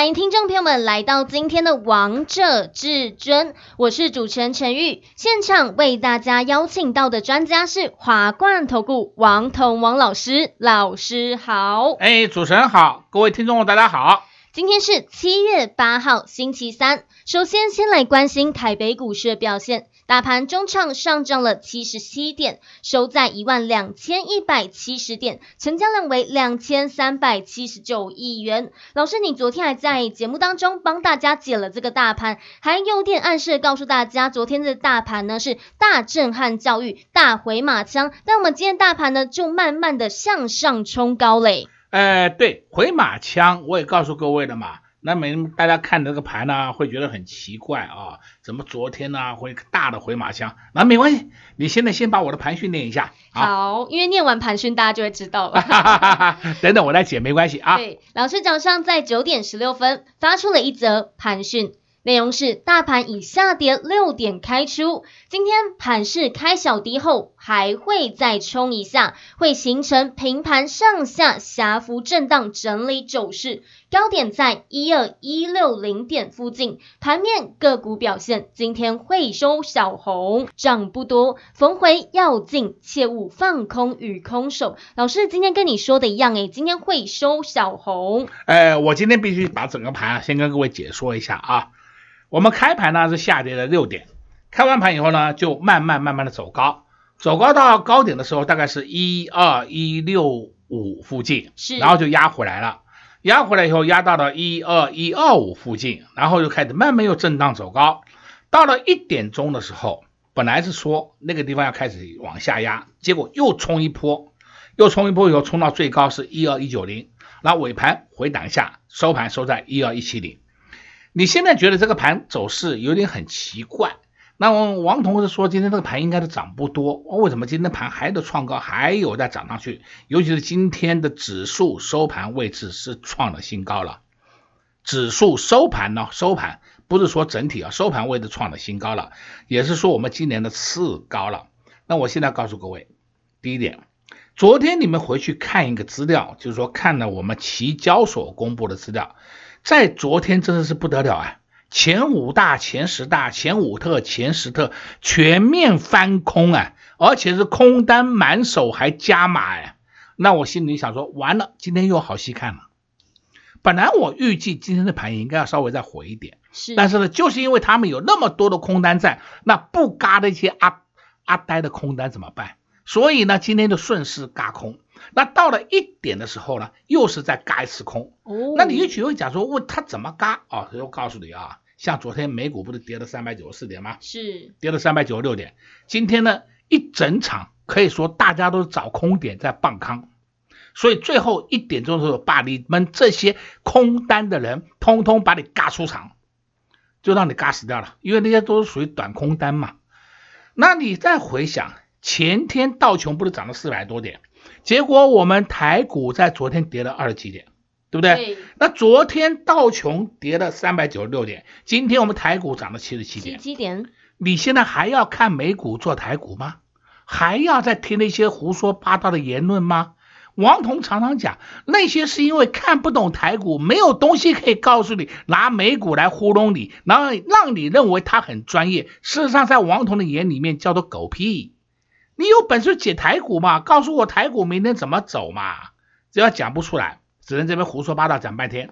欢迎听众朋友们来到今天的《王者至尊》，我是主持人陈玉。现场为大家邀请到的专家是华冠投顾王彤王老师，老师好。哎，主持人好，各位听众大家好。今天是七月八号，星期三。首先，先来关心台北股市的表现。大盘中场上涨了七十七点，收在一万两千一百七十点，成交量为两千三百七十九亿元。老师，你昨天还在节目当中帮大家解了这个大盘，还有点暗示告诉大家，昨天的大盘呢是大震撼教育、大回马枪，但我们今天大盘呢就慢慢的向上冲高嘞。呃，对，回马枪，我也告诉各位了嘛。那么大家看这个盘呢，会觉得很奇怪啊，怎么昨天呢会大的回马枪？那没关系，你现在先把我的盘训练一下。好，因为念完盘训，大家就会知道了。等等，我来解，没关系啊。对，老师早上在九点十六分发出了一则盘训。内容是大盘以下跌六点开出，今天盘势开小低后还会再冲一下，会形成平盘上下狭幅震荡整理走势，高点在一二一六零点附近。盘面个股表现，今天会收小红，涨不多，逢回要进，切勿放空与空手。老师今天跟你说的一样，诶，今天会收小红。呃，我今天必须把整个盘啊先跟各位解说一下啊。我们开盘呢是下跌了六点，开完盘以后呢就慢慢慢慢的走高，走高到高点的时候大概是一二一六五附近，是，然后就压回来了，压回来以后压到了一二一二五附近，然后就开始慢慢又震荡走高，到了一点钟的时候，本来是说那个地方要开始往下压，结果又冲一波，又冲一波以后冲到最高是一二一九零，然后尾盘回档一下，收盘收在一二一七零。你现在觉得这个盘走势有点很奇怪，那我王同志说今天这个盘应该是涨不多，为什么今天盘还得创高，还有再涨上去？尤其是今天的指数收盘位置是创了新高了，指数收盘呢，收盘不是说整体啊，收盘位置创了新高了，也是说我们今年的次高了。那我现在告诉各位，第一点，昨天你们回去看一个资料，就是说看了我们期交所公布的资料。在昨天真的是不得了啊！前五大、前十大、前五特、前十特全面翻空啊，而且是空单满手还加码哎。那我心里想说，完了，今天又好戏看了。本来我预计今天的盘应该要稍微再回一点，是，但是呢，就是因为他们有那么多的空单在，那不嘎的一些阿阿呆的空单怎么办？所以呢，今天就顺势嘎空。那到了一点的时候呢，又是在嘎一次空。哦，那你也许会讲说，问他怎么嘎啊？所以我告诉你啊，像昨天美股不是跌了三百九十四点吗？是跌了三百九十六点。今天呢，一整场可以说大家都是找空点在傍康，所以最后一点钟的时候，把你们这些空单的人通通把你嘎出场，就让你嘎死掉了，因为那些都是属于短空单嘛。那你再回想前天道琼不是涨了四百多点？结果我们台股在昨天跌了二十几点，对不对？对。那昨天道琼跌了三百九十六点，今天我们台股涨了七十七点。七点。你现在还要看美股做台股吗？还要再听那些胡说八道的言论吗？王彤常常讲，那些是因为看不懂台股，没有东西可以告诉你，拿美股来糊弄你，然后让你认为他很专业。事实上，在王彤的眼里面叫做狗屁。你有本事解台股嘛？告诉我台股明天怎么走嘛？只要讲不出来，只能这边胡说八道讲半天。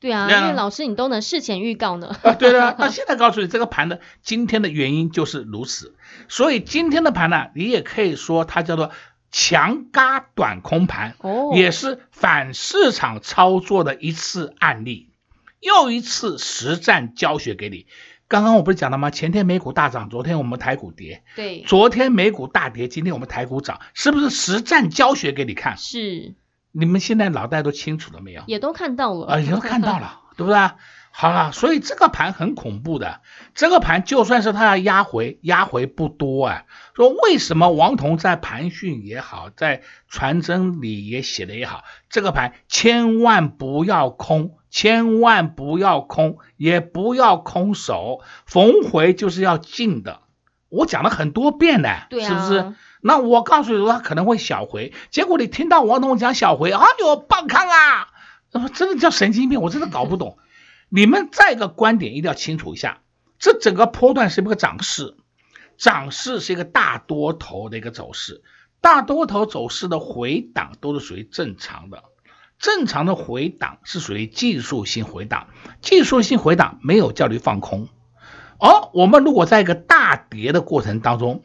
对啊，因为老师你都能事前预告呢。啊，对的。那现在告诉你这个盘的今天的原因就是如此，所以今天的盘呢，你也可以说它叫做强嘎短空盘，哦，也是反市场操作的一次案例，又一次实战教学给你。刚刚我不是讲了吗？前天美股大涨，昨天我们台股跌。对，昨天美股大跌，今天我们台股涨，是不是实战教学给你看？是。你们现在脑袋都清楚了没有？也都看到了。啊，也都看到了，对不对？好了，所以这个盘很恐怖的，这个盘就算是他要压回，压回不多啊。说为什么王彤在盘讯也好，在传真里也写的也好，这个盘千万不要空，千万不要空，也不要空手，逢回就是要进的。我讲了很多遍呢，对啊，是不是？那我告诉你说，他可能会小回，结果你听到王彤讲小回，哎呦，棒康啊！真的叫神经病，我真的搞不懂。你们再一个观点一定要清楚一下，这整个波段是一个涨势，涨势是一个大多头的一个走势，大多头走势的回档都是属于正常的，正常的回档是属于技术性回档，技术性回档没有叫你放空。而我们如果在一个大跌的过程当中，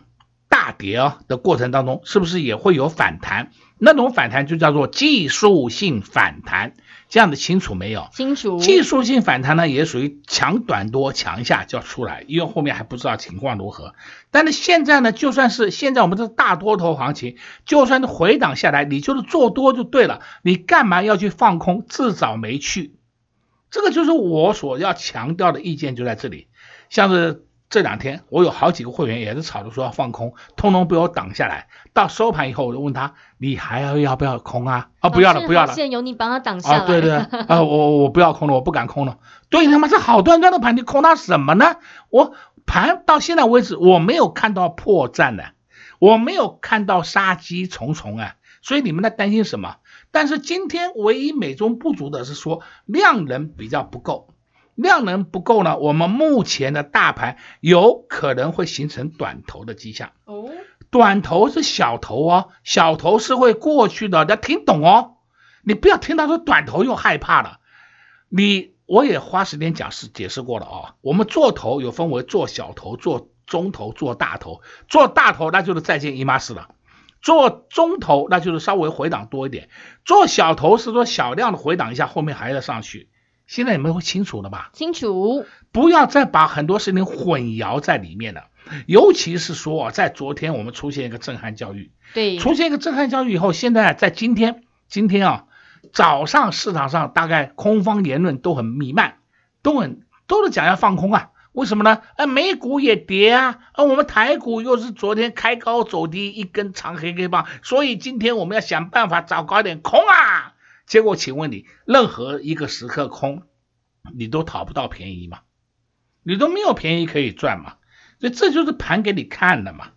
大跌啊的过程当中，是不是也会有反弹？那种反弹就叫做技术性反弹。这样的清楚没有？清楚。技术性反弹呢，也属于强短多强下就要出来，因为后面还不知道情况如何。但是现在呢，就算是现在我们这大多头行情，就算是回档下来，你就是做多就对了。你干嘛要去放空，自找没趣？这个就是我所要强调的意见就在这里。像是。这两天我有好几个会员也是吵着说要放空，通通被我挡下来。到收盘以后，我就问他：“你还要要不要空啊？”啊，不要了，不要了。现在有你帮他挡下来。啊，对对，啊，我我不要空了，我不敢空了。对他妈这好端端的盘，你空它什么呢？我盘到现在为止，我没有看到破绽呢，我没有看到杀机重重啊。所以你们在担心什么？但是今天唯一美中不足的是说量能比较不够。量能不够呢，我们目前的大盘有可能会形成短头的迹象。哦，短头是小头哦，小头是会过去的，要听懂哦。你不要听到说短头又害怕了。你我也花时间讲释解释过了啊。我们做头有分为做小头、做中头、做大头。做大头那就是再见姨妈式了，做中头那就是稍微回档多一点，做小头是说小量的回档一下，后面还要上去。现在你们会清楚了吧？清楚，不要再把很多事情混淆在里面了。尤其是说，在昨天我们出现一个震撼教育，对，出现一个震撼教育以后，现在在今天，今天啊，早上市场上大概空方言论都很弥漫，都很都是讲要放空啊。为什么呢？哎，美股也跌啊，而我们台股又是昨天开高走低一根长黑黑棒，所以今天我们要想办法找高点空啊。结果，请问你，任何一个时刻空，你都讨不到便宜嘛？你都没有便宜可以赚嘛？所以这就是盘给你看的嘛。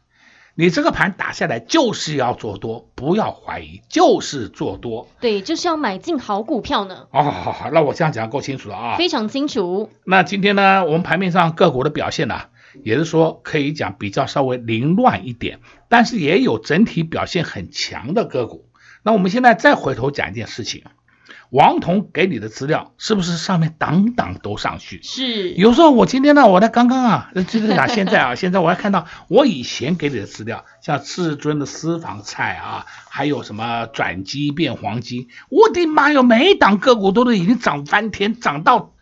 你这个盘打下来就是要做多，不要怀疑，就是做多。对，就是要买进好股票呢。哦，好好好，那我这样讲够清楚了啊。非常清楚。那今天呢，我们盘面上个股的表现呢，也是说可以讲比较稍微凌乱一点，但是也有整体表现很强的个股。那我们现在再回头讲一件事情，王彤给你的资料是不是上面档档都上去？是。有时候我今天呢，我在刚刚啊，就是讲现在啊，现在我还看到我以前给你的资料，像至尊的私房菜啊，还有什么转基变黄金，我的妈哟，每一档个股都是已经涨翻天，涨到。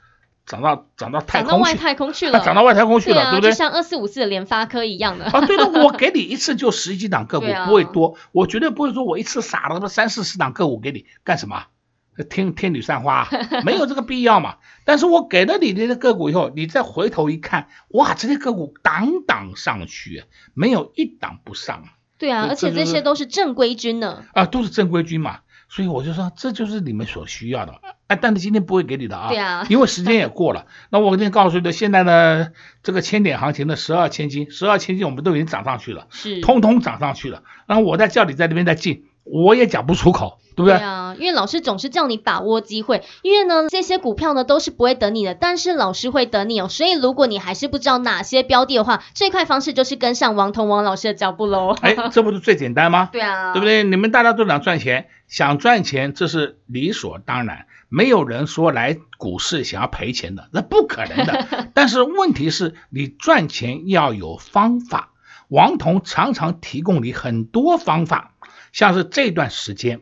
涨到涨到太空去，涨到外太空去了，涨到外太空去了，对，啊、对不对？就像二四五四的联发科一样的。啊，对的，我 给你一次就十几档个股，不会多，我绝对不会说我一次撒了他妈三四十档个股给你干什么？天天女散花，没有这个必要嘛。但是我给了你这些个股以后，你再回头一看，哇，这些个股档档上去，没有一档不上。对啊，而且这些都是正规军呢。啊，都是正规军嘛。所以我就说，这就是你们所需要的。哎，但是今天不会给你的啊，对啊，因为时间也过了。那我今天告诉你的，现在呢，这个千点行情的十二千金，十二千金我们都已经涨上去了，是，通通涨上去了。然后我再叫你在那边再进，我也讲不出口。对不对？对啊，因为老师总是叫你把握机会，因为呢，这些股票呢都是不会等你的，但是老师会等你哦。所以如果你还是不知道哪些标的的话，最快方式就是跟上王彤王老师的脚步喽。哎，这不是最简单吗？对啊，对不对？你们大家都想赚钱，想赚钱这是理所当然，没有人说来股市想要赔钱的，那不可能的。但是问题是你赚钱要有方法，王彤常常提供你很多方法，像是这段时间。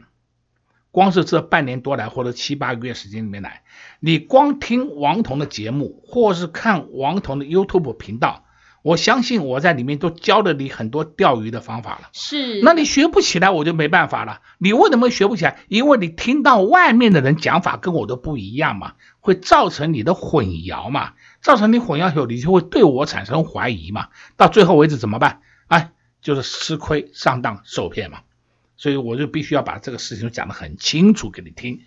光是这半年多来，或者七八个月时间里面来，你光听王彤的节目，或是看王彤的 YouTube 频道，我相信我在里面都教了你很多钓鱼的方法了。是，那你学不起来，我就没办法了。你为什么学不起来？因为你听到外面的人讲法跟我都不一样嘛，会造成你的混淆嘛，造成你混淆以后，你就会对我产生怀疑嘛。到最后为止怎么办？哎，就是吃亏、上当、受骗嘛。所以我就必须要把这个事情讲得很清楚给你听。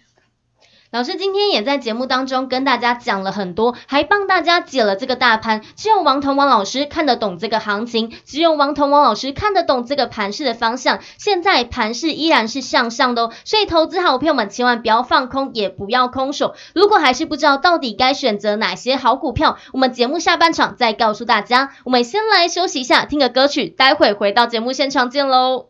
老师今天也在节目当中跟大家讲了很多，还帮大家解了这个大盘。只有王彤王老师看得懂这个行情，只有王彤王老师看得懂这个盘势的方向。现在盘势依然是向上的哦，所以投资好朋友们千万不要放空，也不要空手。如果还是不知道到底该选择哪些好股票，我们节目下半场再告诉大家。我们先来休息一下，听个歌曲，待会回到节目现场见喽。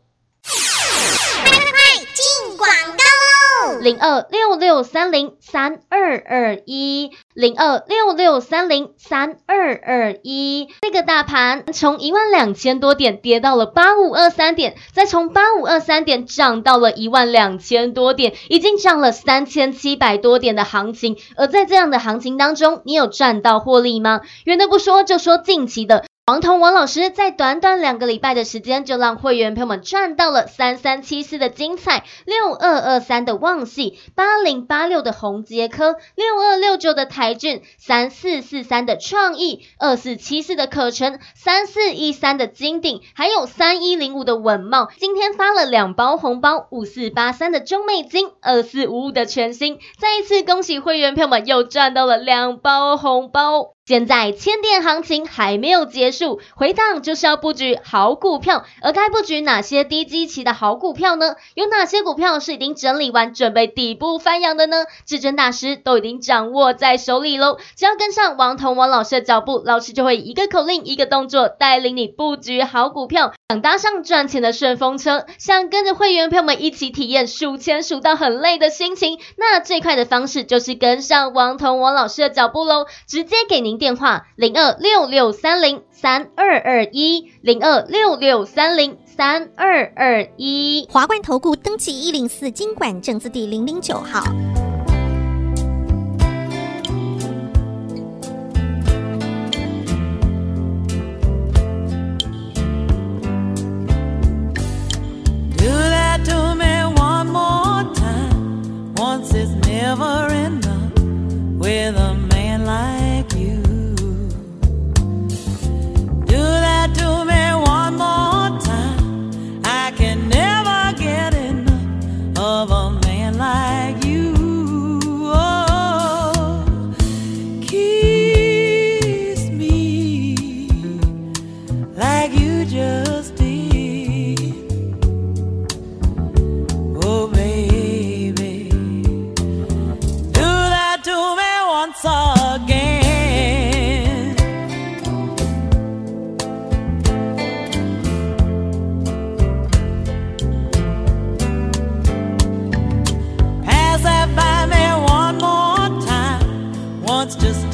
零二六六三零三二二一，零二六六三零三二二一。这个大盘从一万两千多点跌到了八五二三点，再从八五二三点涨到了一万两千多点，已经涨了三千七百多点的行情。而在这样的行情当中，你有赚到获利吗？远的不说，就说近期的。王彤王老师在短短两个礼拜的时间，就让会员朋友们赚到了三三七四的精彩，六二二三的旺矽，八零八六的宏杰科，六二六九的台郡，三四四三的创意，二四七四的可成，三四一三的金鼎，还有三一零五的稳懋。今天发了两包红包，五四八三的中美金，二四五五的全新，再一次恭喜会员朋友们又赚到了两包红包。现在千点行情还没有结束，回档就是要布局好股票，而该布局哪些低基期的好股票呢？有哪些股票是已经整理完准备底部翻扬的呢？至尊大师都已经掌握在手里喽，只要跟上王彤王老师的脚步，老师就会一个口令一个动作带领你布局好股票，想搭上赚钱的顺风车，想跟着会员朋友们一起体验数钱数到很累的心情，那最快的方式就是跟上王彤王老师的脚步喽，直接给您。电话零二六六三零三二二一零二六六三零三二二一，华冠投顾登记一零四经管证字第零零九号。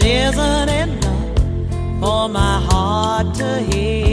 isn't enough for my heart to hear.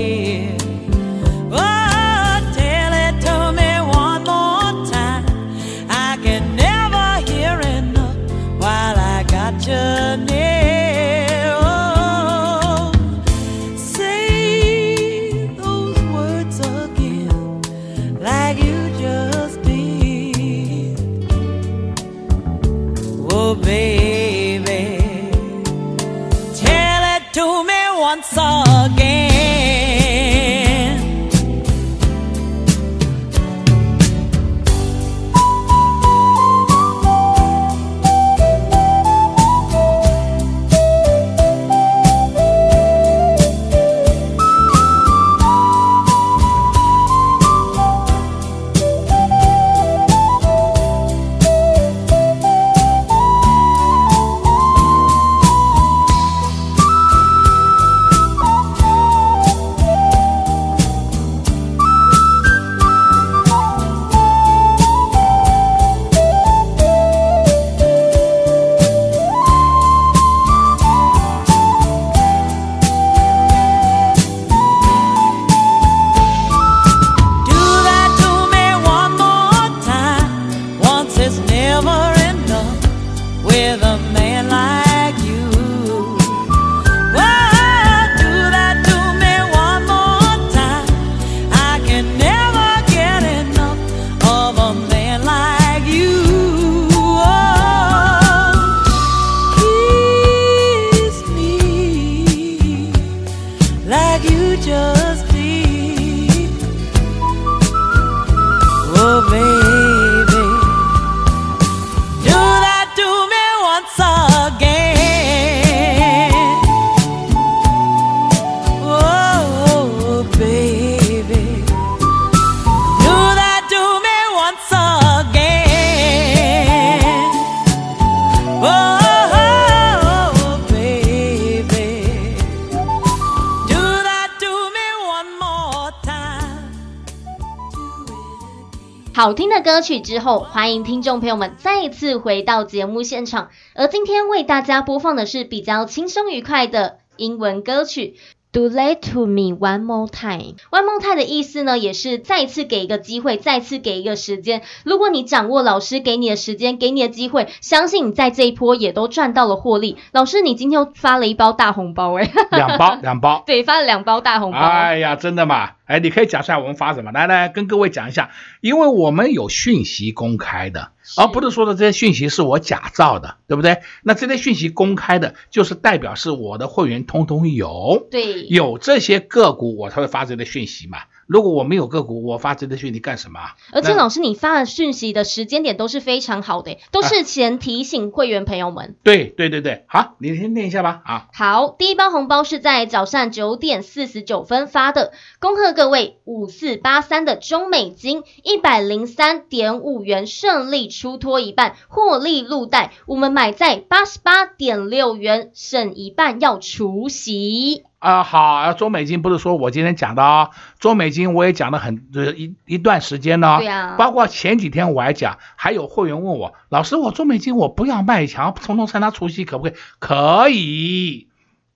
歌曲之后，欢迎听众朋友们再一次回到节目现场。而今天为大家播放的是比较轻松愉快的英文歌曲。Do that to me one more time. One more time 的意思呢，也是再次给一个机会，再次给一个时间。如果你掌握老师给你的时间，给你的机会，相信你在这一波也都赚到了获利。老师，你今天又发了一包大红包哎，两包两包。对，发了两包大红包。哎呀，真的吗？哎，你可以讲出来我们发什么？来来，跟各位讲一下，因为我们有讯息公开的，而不是说的这些讯息是我假造的，对不对？那这些讯息公开的，就是代表是我的会员通通有，对，有这些个股我才会发这些讯息嘛。如果我没有个股，我发这些讯息干什么？而且老师，你发的讯息的时间点都是非常好的，都是前提醒会员朋友们。对对对对，好，你先念一下吧。啊，好，第一包红包是在早上九点四十九分发的，恭贺各位五四八三的中美金一百零三点五元顺利出脱一半，获利入袋。我们买在八十八点六元，省一半要除息。啊、呃，好，中美金不是说我今天讲的哦，中美金我也讲了很就是一一段时间呢，对啊，包括前几天我还讲，还有会员问我，老师，我中美金我不要卖，想要从中参加除夕可不可以？可以。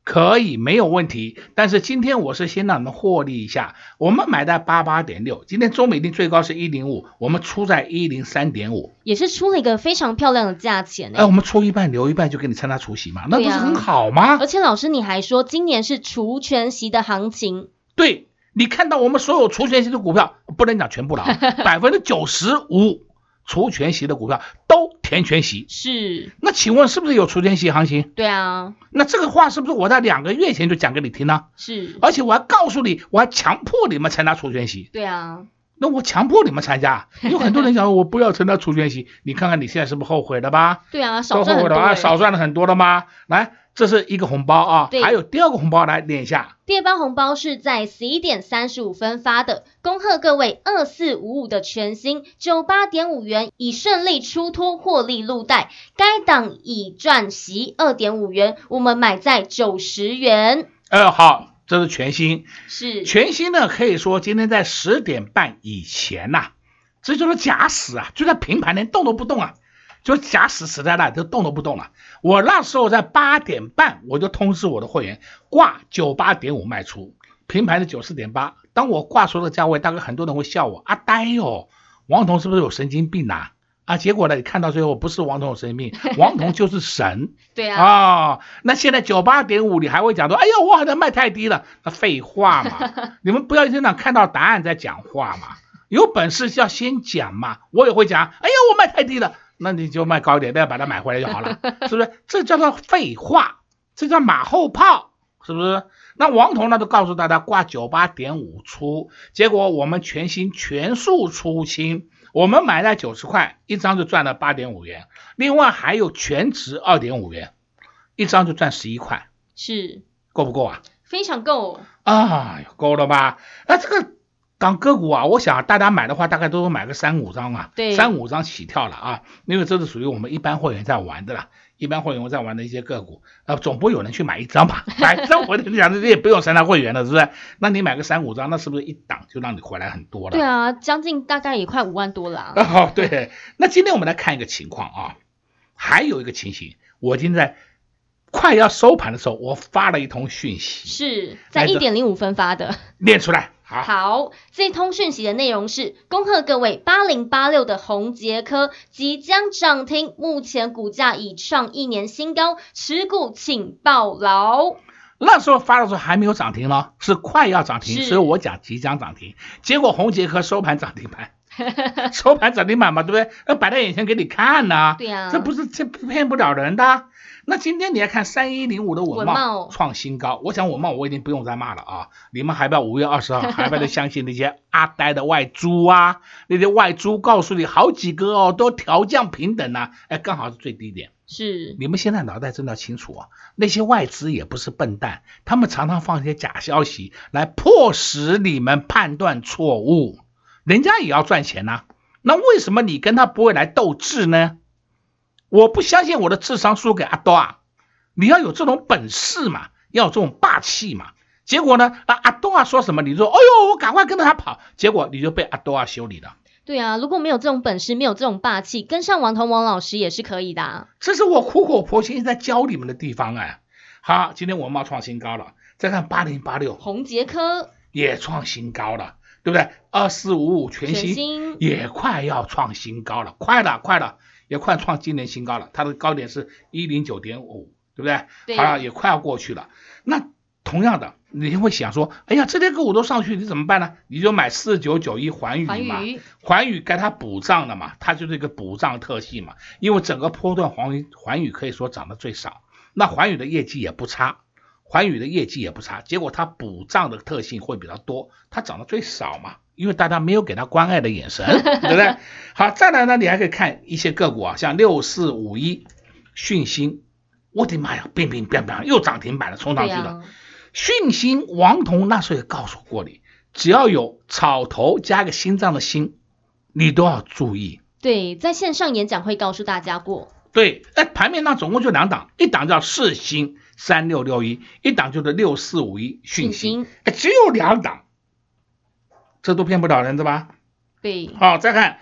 可以没有问题，但是今天我是先让你们获利一下。我们买在八八点六，今天中美定最高是一零五，我们出在一零三点五，也是出了一个非常漂亮的价钱。哎，我们出一半留一半就给你参加除夕嘛，那不是很好吗？而且老师你还说今年是除权息的行情，对，你看到我们所有除权息的股票，不能讲全部了啊，百分之九十五。除权息的股票都填权息，是。那请问是不是有除权息行情？对啊。那这个话是不是我在两个月前就讲给你听呢？是。而且我还告诉你，我还强迫你们参加除权息。对啊。那我强迫你们参加，有很多人讲我不要参加除权息，你看看你现在是不是后悔了吧？对啊，少赚很多、啊，少赚了很多了吗？来。这是一个红包啊，还有第二个红包来念一下。第二包红包是在十一点三十五分发的，恭贺各位二四五五的全新九八点五元已顺利出脱获利入袋，该档已赚息二点五元，我们买在九十元。呃，好，这是全新，是全新呢，可以说今天在十点半以前呐、啊，这就是假死啊，就在平盘连动都不动啊。就假死死在那，就动都不动了。我那时候在八点半，我就通知我的会员挂九八点五卖出，平盘是九四点八。当我挂出的价位，大概很多人会笑我啊呆哟，王彤是不是有神经病呐？啊，结果呢，你看到最后不是王彤有神经病，王彤就是神。对啊。哦，那现在九八点五，你还会讲说，哎呀，我好像卖太低了。那废话嘛，你们不要经常看到答案再讲话嘛，有本事要先讲嘛。我也会讲，哎呀，我卖太低了。那你就卖高一点，再把它买回来就好了，是不是？这叫做废话，这叫马后炮，是不是？那王彤呢，都告诉大家挂九八点五出，结果我们全新全数出清，我们买在九十块一张就赚了八点五元，另外还有全值二点五元，一张就赚十一块，是够不够啊？非常够啊，够了吧？那这个。当个股啊，我想大家买的话，大概都是买个三五张啊，对，三五张起跳了啊，因为这是属于我们一般会员在玩的啦，一般会员在玩的一些个股，啊，总不会有人去买一张吧？买一张我跟你讲，这也不用三大会员了，是不是？那你买个三五张，那是不是一档就让你回来很多了？对啊，将近大概也快五万多了。啊哦，对，那今天我们来看一个情况啊，还有一个情形，我今天在快要收盘的时候，我发了一通讯息，是在一点零五分发的，念出来。好，好，这通讯息的内容是：恭贺各位八零八六的宏捷科即将涨停，目前股价已创一年新高，持股请抱牢。那时候发的时候还没有涨停呢，是快要涨停，所以我讲即将涨停。结果宏捷科收盘涨停板，收盘涨停板嘛，对不对？那摆在眼前给你看呢、啊。对呀、啊，这不是这骗不了人的。那今天你要看三一零五的稳懋懋创新高，我想稳懋我已经不用再骂了啊！你们还不要五月二十号还不要相信那些阿呆的外资啊？那些外资告诉你好几个哦，都调降平等呢、啊，哎，刚好是最低点。是，你们现在脑袋真的清楚啊！那些外资也不是笨蛋，他们常常放一些假消息来迫使你们判断错误，人家也要赚钱呐、啊。那为什么你跟他不会来斗智呢？我不相信我的智商输给阿多啊！你要有这种本事嘛，要有这种霸气嘛。结果呢，啊阿多啊说什么，你说，哎呦，我赶快跟着他跑，结果你就被阿多啊修理了。对啊，如果没有这种本事，没有这种霸气，跟上王彤王老师也是可以的、啊。这是我苦口婆心在教你们的地方哎。好，今天稳懋创新高了，再看八零八六，宏杰科也创新高了，对不对？二四五五，全新也快要创新高了，快了，快了。也快创今年新高了，它的高点是一零九点五，对不对？对。好像，也快要过去了。那同样的，你会想说，哎呀，这些个股都上去，你怎么办呢？你就买四九九一环宇嘛，环宇该它补涨的嘛，它就是一个补涨特性嘛。因为整个波段环宇环宇可以说涨得最少，那环宇的业绩也不差，环宇的业绩也不差，结果它补涨的特性会比较多，它涨得最少嘛。因为大家没有给他关爱的眼神，对不对？好，再来呢，你还可以看一些个股啊，像六四五一讯芯，我的妈呀，变变变变，又涨停板了，冲上去了。讯芯、啊，王彤那时候也告诉过你，只要有草头加个心脏的心，你都要注意。对，在线上演讲会告诉大家过。对，哎，盘面上总共就两档，一档叫四星三六六一，一档就是六四五一讯芯，哎，只有两档。这都骗不了人的吧？对，好，再看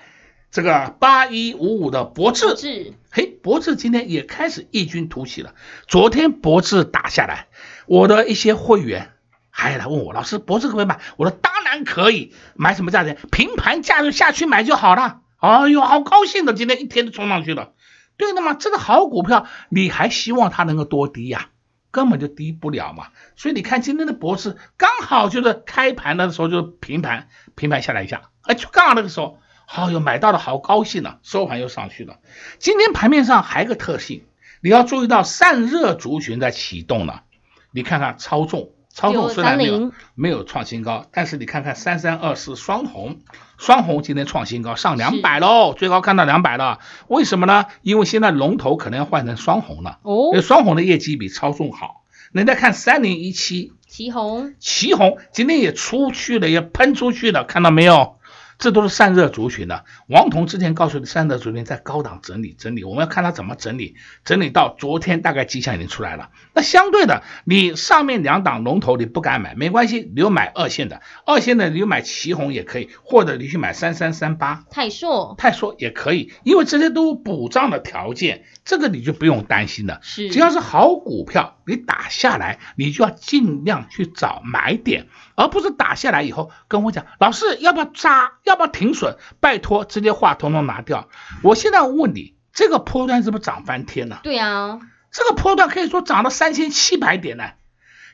这个八一五五的博智，嘿，博智今天也开始异军突起了。昨天博智打下来，我的一些会员还来问我，老师，博智可不可以买？我说当然可以，买什么价钱？平盘价就下去买就好了。哎呦，好高兴的，今天一天都冲上去了。对的嘛，这个好股票，你还希望它能够多低呀？根本就低不了嘛，所以你看今天的博智刚好就是开盘的时候就平盘，平盘下来一下，哎，就刚好那个时候，好哟，买到了好高兴呢，收盘又上去了。今天盘面上还有个特性，你要注意到散热族群在启动了，你看看超重。超重虽然没有没有创新高，但是你看看三三二四双红，双红今天创新高上两百喽，最高看到两百了。为什么呢？因为现在龙头可能要换成双红了。哦，因为双红的业绩比超重好。你再看三零一七，旗红，旗红今天也出去了，也喷出去了，看到没有？这都是散热族群的。王彤之前告诉你，散热族群在高档整理整理，我们要看它怎么整理，整理到昨天大概迹象已经出来了。那相对的，你上面两档龙头你不敢买，没关系，你就买二线的，二线的你就买旗红也可以，或者你去买三三三八泰硕，泰硕也可以，因为这些都补涨的条件，这个你就不用担心了。是，只要是好股票，你打下来，你就要尽量去找买点。而不是打下来以后跟我讲，老师要不要扎，要不要停损？拜托，这些话统统拿掉。我现在问你，这个波段是不是涨翻天了？对啊，这个波段可以说涨了三千七百点呢。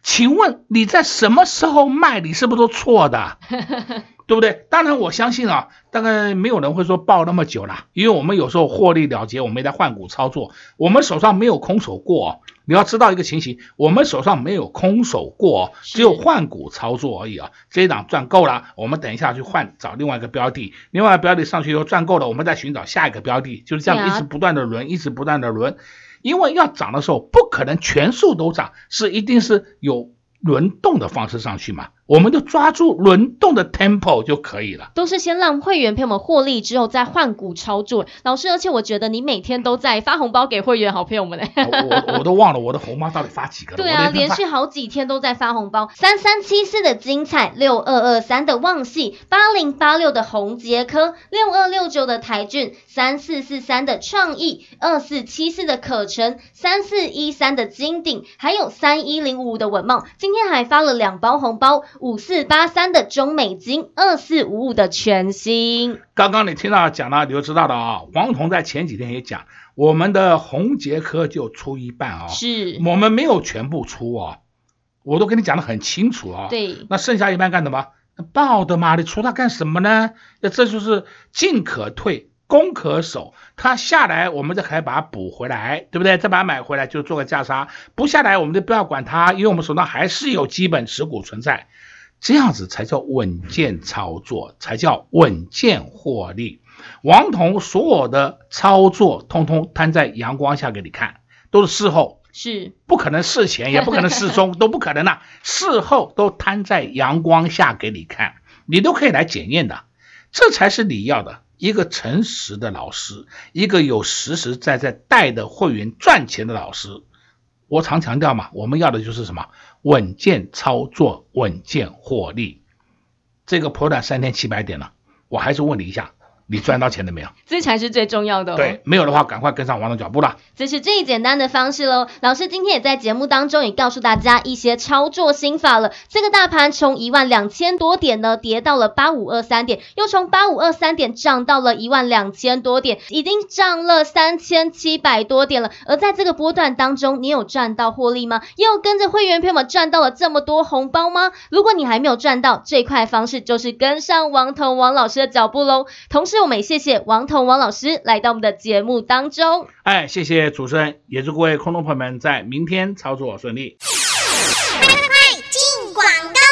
请问你在什么时候卖？你是不是都错的？对不对？当然我相信啊，大概没有人会说抱那么久了，因为我们有时候获利了结，我们也在换股操作，我们手上没有空手过。你要知道一个情形，我们手上没有空手过，只有换股操作而已啊。这一档赚够了，我们等一下去换找另外一个标的，另外一个标的上去以后赚够了，我们再寻找下一个标的，就是这样一直不断的轮，一直不断的轮。因为要涨的时候不可能全数都涨，是一定是有轮动的方式上去嘛。我们就抓住轮动的 tempo 就可以了，都是先让会员朋友们获利之后再换股操作。老师，而且我觉得你每天都在发红包给会员好朋友们嘞。我我都忘了我的红包到底发几个了。对啊，连续好几天都在发红包。三三七四的精彩，六二二三的旺系，八零八六的宏杰科，六二六九的台俊，三四四三的创意，二四七四的可成，三四一三的金鼎，还有三一零五的稳懋，今天还发了两包红包。五四八三的中美金，二四五五的全新。刚刚你听到讲了，你就知道了啊。王彤在前几天也讲，我们的红杰科就出一半啊，是我们没有全部出啊，我都跟你讲的很清楚啊。对，那剩下一半干什么？报的嘛，你出它干什么呢？那这就是进可退，攻可守。它下来，我们就可以把它补回来，对不对？再把它买回来，就做个价差。不下来，我们就不要管它，因为我们手上还是有基本持股存在。这样子才叫稳健操作，才叫稳健获利。王彤所有的操作，通通摊在阳光下给你看，都是事后。是不可能事前，也不可能事中，都不可能的。事后都摊在阳光下给你看，你都可以来检验的。这才是你要的一个诚实的老师，一个有实实在在带的会员赚钱的老师。我常强调嘛，我们要的就是什么？稳健操作，稳健获利。这个破断三千七百点了，我还是问你一下。你赚到钱了没有？这才是最重要的哦。对，没有的话，赶快跟上王总脚步啦。这是最简单的方式喽。老师今天也在节目当中也告诉大家一些操作心法了。这个大盘从一万两千多点呢，跌到了八五二三点，又从八五二三点涨到了一万两千多点，已经涨了三千七百多点了。而在这个波段当中，你有赚到获利吗？也有跟着会员朋友们赚到了这么多红包吗？如果你还没有赚到，最快方式就是跟上王彤王老师的脚步喽。同时。是我们也谢谢王彤王老师来到我们的节目当中。哎，谢谢主持人，也祝各位空中朋友们在明天操作顺利。快快快，进广告喽！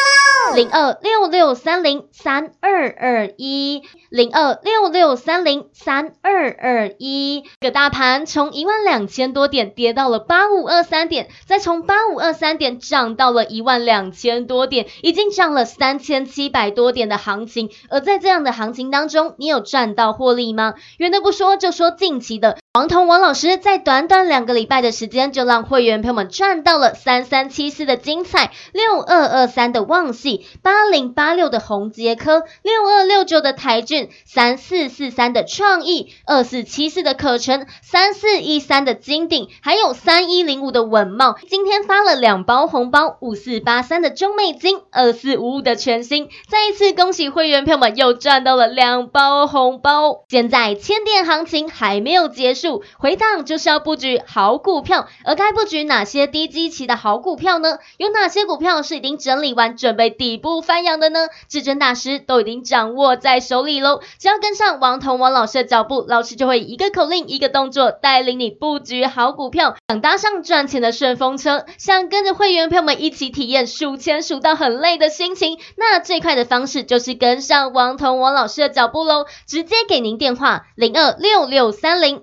零二六六三零三二二一。零二六六三零三二二一，个大盘从一万两千多点跌到了八五二三点，再从八五二三点涨到了一万两千多点，已经涨了三千七百多点的行情。而在这样的行情当中，你有赚到获利吗？远的不说，就说近期的王彤王老师，在短短两个礼拜的时间，就让会员朋友们赚到了三三七四的精彩，六二二三的旺矽，八零八六的宏杰科，六二六九的台俊。三四四三的创意，二四七四的可成，三四一三的金鼎，还有三一零五的稳茂，今天发了两包红包，五四八三的中美金，二四五五的全新，再一次恭喜会员朋友们又赚到了两包红包。现在千店行情还没有结束，回档就是要布局好股票，而该布局哪些低基期的好股票呢？有哪些股票是已经整理完，准备底部翻扬的呢？至尊大师都已经掌握在手里喽。只要跟上王彤王老师的脚步，老师就会一个口令一个动作带领你布局好股票，想搭上赚钱的顺风车，想跟着会员朋友们一起体验数钱数到很累的心情，那最快的方式就是跟上王彤王老师的脚步喽！直接给您电话零二六六三零